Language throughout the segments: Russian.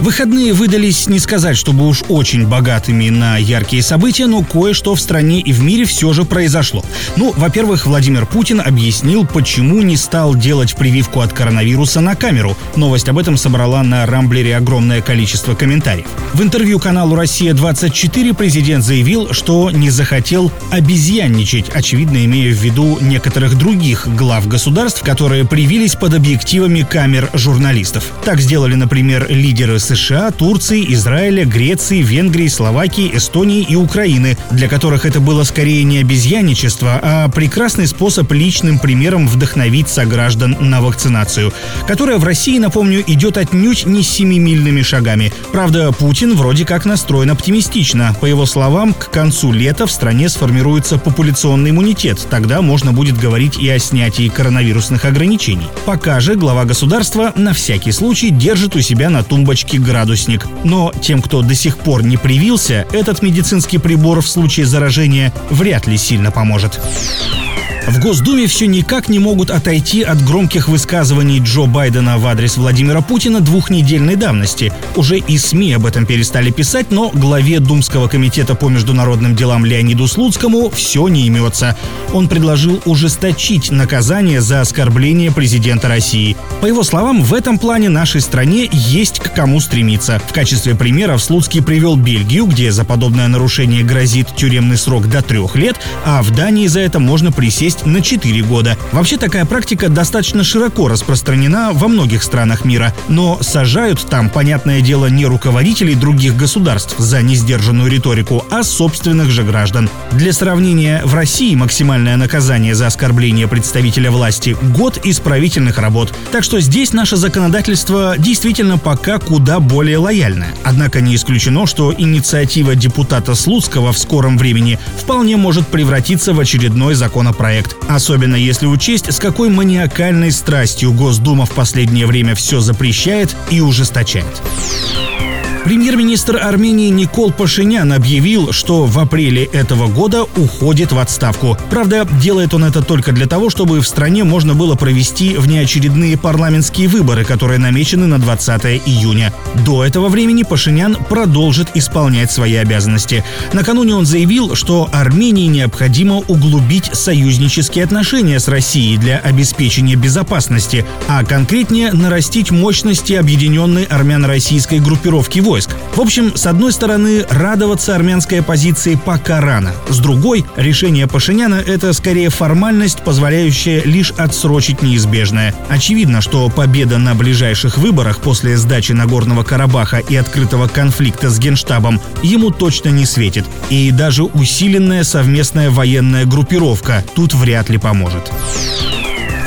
Выходные выдались не сказать, чтобы уж очень богатыми на яркие события, но кое-что в стране и в мире все же произошло. Ну, во-первых, Владимир Путин объяснил, почему не стал делать прививку от коронавируса на камеру. Новость об этом собрала на Рамблере огромное количество комментариев. В интервью каналу «Россия-24» президент заявил, что не захотел обезьянничать, очевидно имея в виду некоторых других глав государств, которые привились под объективами камер журналистов. Так сделали, например, лидеры США, Турции, Израиля, Греции, Венгрии, Словакии, Эстонии и Украины, для которых это было скорее не обезьяничество, а прекрасный способ личным примером вдохновить сограждан на вакцинацию, которая в России, напомню, идет отнюдь не семимильными шагами. Правда, Путин вроде как настроен оптимистично. По его словам, к концу лета в стране сформируется популяционный иммунитет. Тогда можно будет говорить и о снятии коронавирусных ограничений. Пока же глава государства на всякий случай держит у себя на тумбочке градусник. Но тем, кто до сих пор не привился, этот медицинский прибор в случае заражения вряд ли сильно поможет. В Госдуме все никак не могут отойти от громких высказываний Джо Байдена в адрес Владимира Путина двухнедельной давности. Уже и СМИ об этом перестали писать, но главе Думского комитета по международным делам Леониду Слуцкому все не имется. Он предложил ужесточить наказание за оскорбление президента России. По его словам, в этом плане нашей стране есть к кому стремиться. В качестве примера Слуцкий привел Бельгию, где за подобное нарушение грозит тюремный срок до трех лет, а в Дании за это можно присесть есть на 4 года. Вообще такая практика достаточно широко распространена во многих странах мира, но сажают там, понятное дело, не руководителей других государств за несдержанную риторику, а собственных же граждан. Для сравнения, в России максимальное наказание за оскорбление представителя власти – год исправительных работ. Так что здесь наше законодательство действительно пока куда более лояльное. Однако не исключено, что инициатива депутата Слуцкого в скором времени вполне может превратиться в очередной законопроект проект. Особенно если учесть, с какой маниакальной страстью Госдума в последнее время все запрещает и ужесточает. Премьер-министр Армении Никол Пашинян объявил, что в апреле этого года уходит в отставку. Правда, делает он это только для того, чтобы в стране можно было провести внеочередные парламентские выборы, которые намечены на 20 июня. До этого времени Пашинян продолжит исполнять свои обязанности. Накануне он заявил, что Армении необходимо углубить союзнические отношения с Россией для обеспечения безопасности, а конкретнее нарастить мощности объединенной армяно-российской группировки войск. В общем, с одной стороны, радоваться армянской оппозиции пока рано. С другой, решение Пашиняна — это скорее формальность, позволяющая лишь отсрочить неизбежное. Очевидно, что победа на ближайших выборах после сдачи Нагорного Карабаха и открытого конфликта с Генштабом ему точно не светит. И даже усиленная совместная военная группировка тут вряд ли поможет.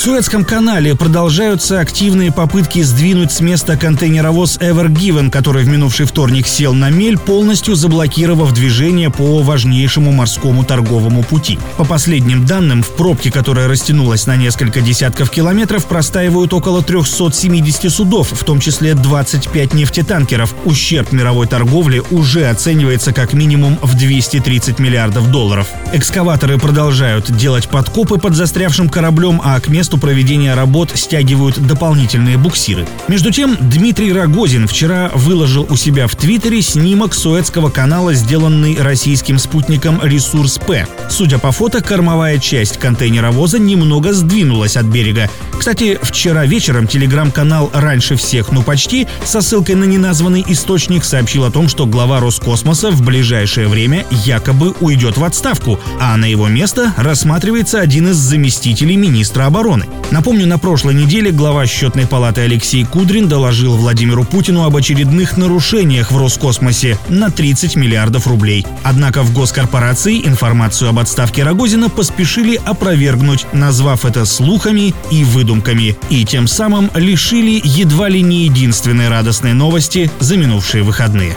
В Суэцком канале продолжаются активные попытки сдвинуть с места контейнеровоз Ever Given, который в минувший вторник сел на мель, полностью заблокировав движение по важнейшему морскому торговому пути. По последним данным, в пробке, которая растянулась на несколько десятков километров, простаивают около 370 судов, в том числе 25 нефтетанкеров. Ущерб мировой торговли уже оценивается как минимум в 230 миллиардов долларов. Экскаваторы продолжают делать подкопы под застрявшим кораблем, а к месту месту проведения работ стягивают дополнительные буксиры. Между тем, Дмитрий Рогозин вчера выложил у себя в Твиттере снимок Суэцкого канала, сделанный российским спутником «Ресурс П». Судя по фото, кормовая часть контейнеровоза немного сдвинулась от берега. Кстати, вчера вечером телеграм-канал «Раньше всех, ну почти» со ссылкой на неназванный источник сообщил о том, что глава Роскосмоса в ближайшее время якобы уйдет в отставку, а на его место рассматривается один из заместителей министра обороны обороны. Напомню, на прошлой неделе глава счетной палаты Алексей Кудрин доложил Владимиру Путину об очередных нарушениях в Роскосмосе на 30 миллиардов рублей. Однако в госкорпорации информацию об отставке Рогозина поспешили опровергнуть, назвав это слухами и выдумками, и тем самым лишили едва ли не единственной радостной новости за минувшие выходные.